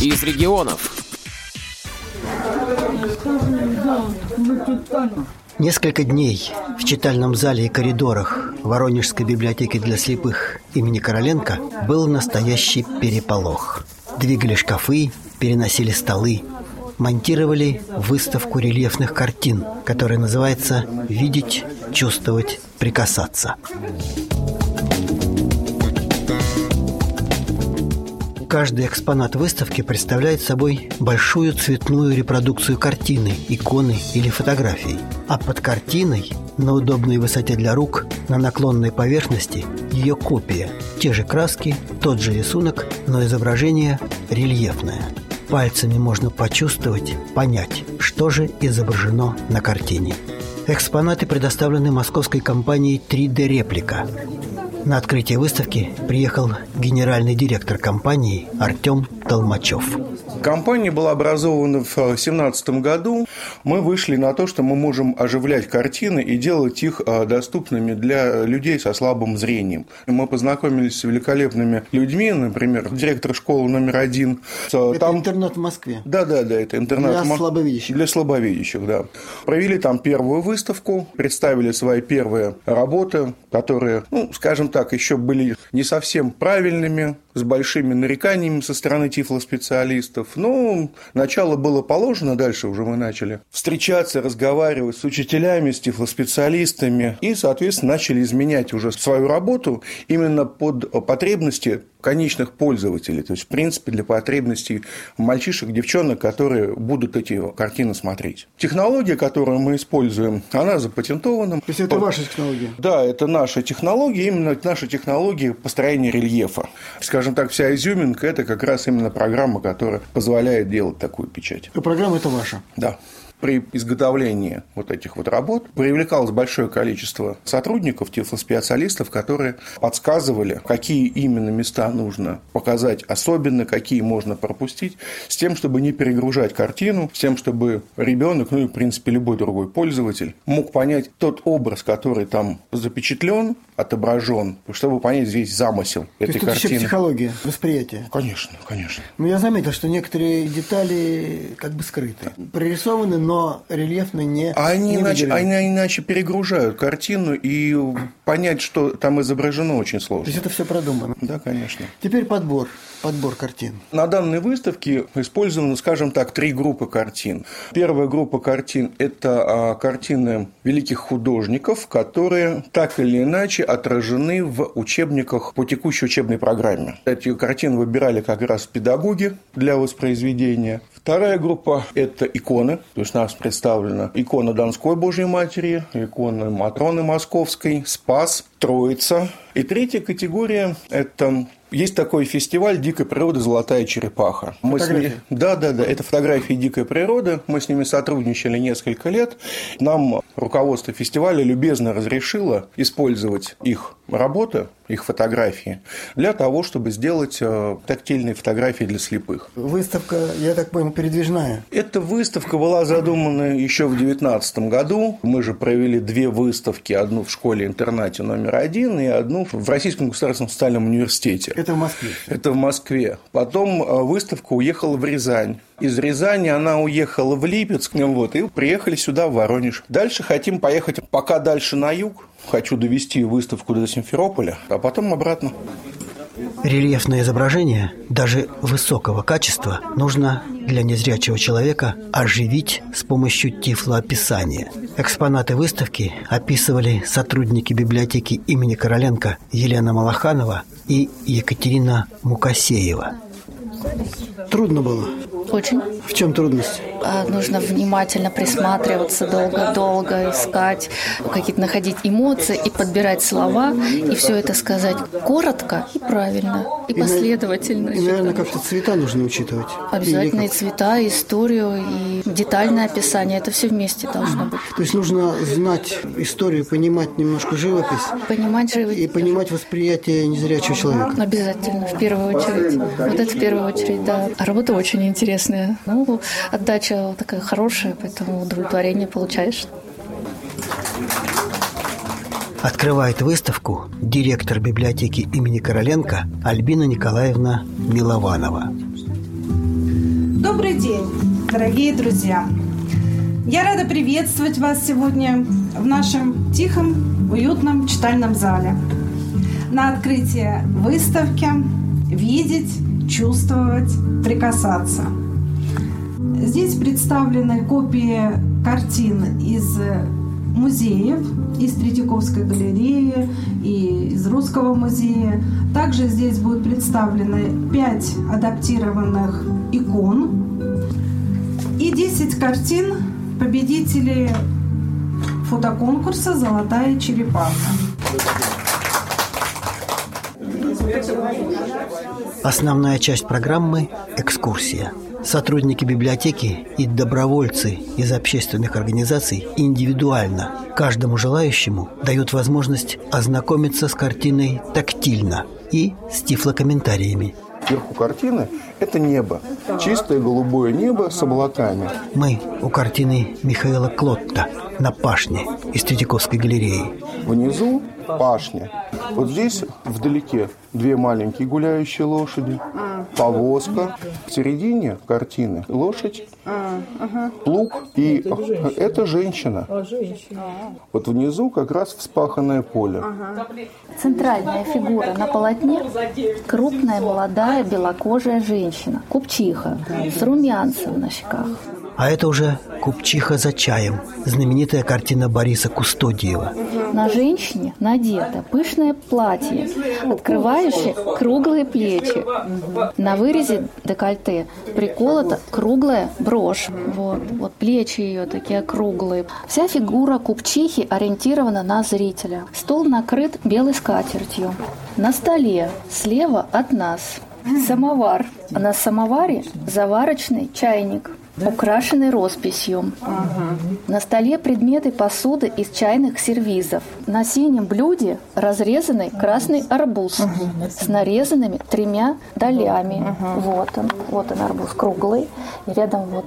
из регионов. Несколько дней в читальном зале и коридорах Воронежской библиотеки для слепых имени Короленко был настоящий переполох. Двигали шкафы, переносили столы, монтировали выставку рельефных картин, которая называется «Видеть, чувствовать, прикасаться». Каждый экспонат выставки представляет собой большую цветную репродукцию картины, иконы или фотографии. А под картиной, на удобной высоте для рук, на наклонной поверхности, ее копия. Те же краски, тот же рисунок, но изображение рельефное. Пальцами можно почувствовать, понять, что же изображено на картине. Экспонаты предоставлены московской компанией 3D Реплика. На открытие выставки приехал генеральный директор компании Артем Толмачев. Компания была образована в 2017 году. Мы вышли на то, что мы можем оживлять картины и делать их а, доступными для людей со слабым зрением. Мы познакомились с великолепными людьми, например, директор школы номер один. Это там... интернат в Москве? Да, да, да, это интернат. Для слабовидящих? Для слабовидящих, да. Провели там первую выставку, представили свои первые работы, которые, ну, скажем так, еще были не совсем правильными, с большими нареканиями со стороны тифлоспециалистов. Ну, начало было положено, дальше уже мы начали встречаться, разговаривать с учителями, с тифлоспециалистами и, соответственно, начали изменять уже свою работу именно под потребности конечных пользователей, то есть, в принципе, для потребностей мальчишек, девчонок, которые будут эти картины смотреть. Технология, которую мы используем, она запатентована. То есть, это ваша технология? Да, это наша технология, именно наша технология построения рельефа. Скажем так, вся изюминка – это как раз именно программа, которая позволяет делать такую печать. И программа – это ваша? Да при изготовлении вот этих вот работ привлекалось большое количество сотрудников, тифлоспециалистов, которые подсказывали, какие именно места нужно показать особенно, какие можно пропустить, с тем, чтобы не перегружать картину, с тем, чтобы ребенок, ну и, в принципе, любой другой пользователь мог понять тот образ, который там запечатлен, отображен, чтобы понять весь замысел То этой есть картины. Это психология восприятия. Конечно, конечно. Но я заметил, что некоторые детали как бы скрыты. Прорисованы, но рельефно не они, не иначе, они иначе перегружают картину, и понять, что там изображено, очень сложно. То есть это все продумано? Да, конечно. Теперь подбор подбор картин? На данной выставке использовано, скажем так, три группы картин. Первая группа картин – это а, картины великих художников, которые так или иначе отражены в учебниках по текущей учебной программе. Эти картины выбирали как раз педагоги для воспроизведения. Вторая группа – это иконы. То есть у нас представлена икона Донской Божьей Матери, икона Матроны Московской, Спас, Троица. И третья категория – это есть такой фестиваль дикой природы «Золотая черепаха». Мы с ними... Да, да, да. Это фотографии дикой природы. Мы с ними сотрудничали несколько лет. Нам руководство фестиваля любезно разрешило использовать их работы, их фотографии, для того, чтобы сделать э, тактильные фотографии для слепых. Выставка, я так понял, передвижная? Эта выставка была задумана еще в 2019 году. Мы же провели две выставки. Одну в школе-интернате номер один и одну в Российском государственном социальном университете. Это в Москве? Это в Москве. Потом э, выставка уехала в Рязань. Из Рязани она уехала в Липецк, вот, и приехали сюда, в Воронеж. Дальше хотим поехать пока дальше на юг. Хочу довести выставку до Симферополя, а потом обратно. Рельефное изображение, даже высокого качества, нужно для незрячего человека оживить с помощью тифлоописания. Экспонаты выставки описывали сотрудники библиотеки имени Короленко Елена Малаханова и Екатерина Мукасеева. Трудно было? Очень. В чем трудность? А, нужно внимательно присматриваться, долго-долго искать, какие-то находить эмоции и подбирать слова, и все это сказать коротко и правильно, и, и последовательно. И, наверное, как-то цвета нужно учитывать. Обязательно и, и цвета, и историю, и детальное описание. Это все вместе должно быть. То есть нужно знать историю, понимать немножко живопись. Понимать живопись. И понимать восприятие незрячего человека. Обязательно, в первую очередь. Вот это в первую очередь, да. А работа очень интересная. Ну, отдача такая хорошая, поэтому удовлетворение получаешь. Открывает выставку директор библиотеки имени Короленко Альбина Николаевна Милованова. Добрый день, дорогие друзья! Я рада приветствовать вас сегодня в нашем тихом, уютном читальном зале на открытие выставки «Видеть, чувствовать, прикасаться». Здесь представлены копии картин из музеев, из Третьяковской галереи и из Русского музея. Также здесь будут представлены пять адаптированных икон и 10 картин победителей фотоконкурса «Золотая черепаха». Основная часть программы – экскурсия. Сотрудники библиотеки и добровольцы из общественных организаций индивидуально каждому желающему дают возможность ознакомиться с картиной тактильно и с тифлокомментариями. Вверху картины – это небо. Чистое голубое небо с облаками. Мы у картины Михаила Клотта на пашне из Третьяковской галереи. Внизу пашня. Вот здесь вдалеке две маленькие гуляющие лошади, повозка. В середине картины лошадь, плуг и это женщина. Вот внизу как раз вспаханное поле. Центральная фигура на полотне – крупная, молодая, белокожая женщина, купчиха, с румянцем на щеках. А это уже «Купчиха за чаем» – знаменитая картина Бориса Кустодиева. На женщине надето пышное платье, открывающее круглые плечи. На вырезе декольте приколота круглая брошь. Вот, вот плечи ее такие круглые. Вся фигура купчихи ориентирована на зрителя. Стол накрыт белой скатертью. На столе слева от нас самовар. А на самоваре заварочный чайник украшенный росписью. Ага. На столе предметы посуды из чайных сервизов. На синем блюде разрезанный красный арбуз ага. с нарезанными тремя долями. Ага. Вот он, вот он арбуз круглый, и рядом вот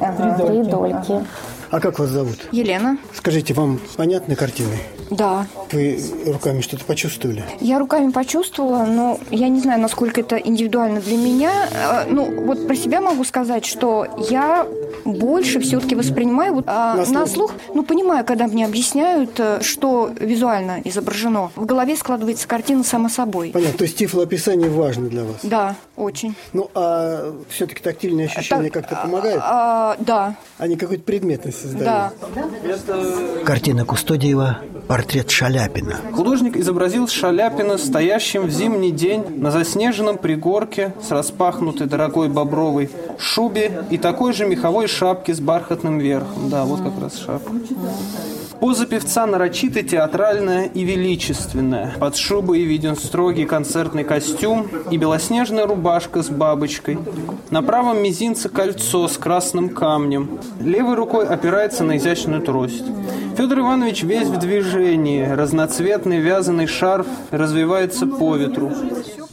ага. три дольки. А как вас зовут? Елена. Скажите, вам понятны картины? Да. Вы руками что-то почувствовали? Я руками почувствовала, но я не знаю, насколько это индивидуально для меня. Э, ну, вот про себя могу сказать, что я больше все-таки воспринимаю вот, а, на, слух. на слух. Ну, понимаю, когда мне объясняют, э, что визуально изображено. В голове складывается картина само собой. Понятно. То есть тифлоописание важно для вас? Да, очень. Ну, а все-таки тактильные ощущения так, как-то помогают? А, а, да. Они какой-то предметность создают? Да. Картина Кустодиева портрет Шаляпина. Художник изобразил Шаляпина стоящим в зимний день на заснеженном пригорке с распахнутой дорогой бобровой шубе и такой же меховой шапке с бархатным верхом. Да, вот как раз шапка. Поза певца нарочито театральная и величественная. Под шубой виден строгий концертный костюм и белоснежная рубашка с бабочкой. На правом мизинце кольцо с красным камнем. Левой рукой опирается на изящную трость. Федор Иванович весь в движении. Разноцветный вязаный шарф развивается по ветру.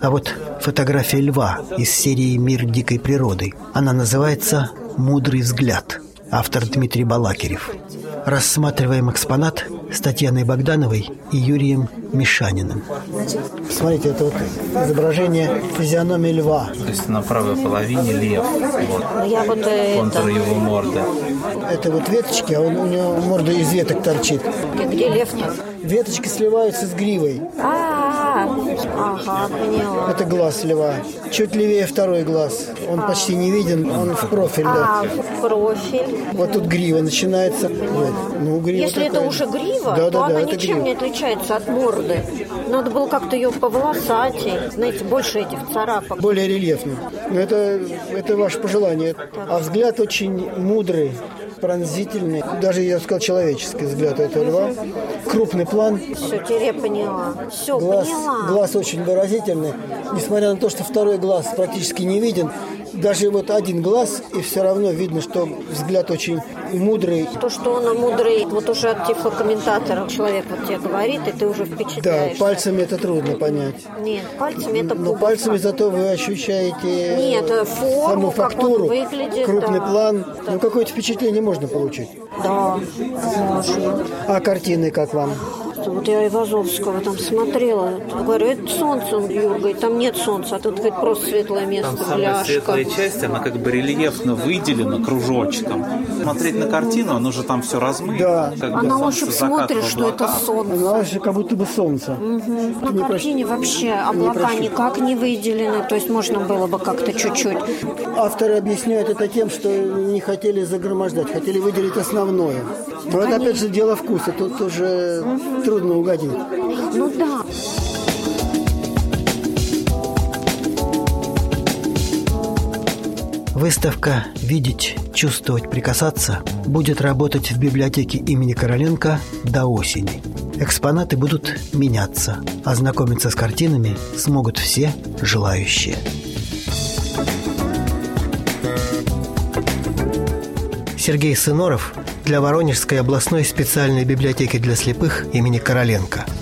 А вот фотография льва из серии «Мир дикой природы». Она называется «Мудрый взгляд». Автор Дмитрий Балакирев. Рассматриваем экспонат с Татьяной Богдановой и Юрием Мишаниным. Смотрите, это вот изображение физиономии льва. То есть на правой половине лев. Вот. Ну, я вот э, Контур это... его морды. Это вот веточки, а он, у него морда из веток торчит. Где лев-то? Веточки сливаются с гривой. Ага, поняла. Это глаз льва. Чуть левее второй глаз. Он а. почти не виден, он в профиль. А, в профиль. Вот тут грива начинается. Вот. Ну, грива Если такая. это уже грива, да, то да, она да, ничем грива. не отличается от морды. Надо было как-то ее поволосатей. Знаете, больше этих царапок. Более рельефно. Но это, это ваше пожелание. А взгляд очень мудрый пронзительный, даже, я сказал, человеческий взгляд этого льва. Крупный план. Все, теперь я поняла. Все, глаз, поняла. Глаз очень выразительный. Несмотря на то, что второй глаз практически не виден, даже вот один глаз, и все равно видно, что взгляд очень мудрый. То, что он мудрый, вот уже от тифлокомментатора человек вот тебе говорит, и ты уже впечатляешься. Да, пальцами это трудно понять. Нет, пальцами это Но пальцами зато вы ощущаете Нет, э, форму, саму фактуру, выглядит, крупный да. план. Ну, какое-то впечатление можно получить. Да, можно. А картины как вам? Просто. Вот я Ивазовского там смотрела. Говорю, это солнце, он Юргает, там нет солнца, а тут говорит, просто светлое место, Там самая светлая часть, она как бы рельефно выделена кружочком. Смотреть на картину, оно же там все размыто. Да. Как А бы на ощупь смотришь, что это солнце. Знаешь, как будто бы солнце. На картине вообще облака прощу. никак не выделены, то есть можно было бы как-то чуть-чуть. Авторы объясняют это тем, что не хотели загромождать, хотели выделить основное. Но это опять же дело вкуса, тут уже трудно угодить. Ну да. Выставка «Видеть, чувствовать, прикасаться» будет работать в библиотеке имени Короленко до осени. Экспонаты будут меняться, а знакомиться с картинами смогут все желающие. Сергей Сыноров для Воронежской областной специальной библиотеки для слепых имени Короленко –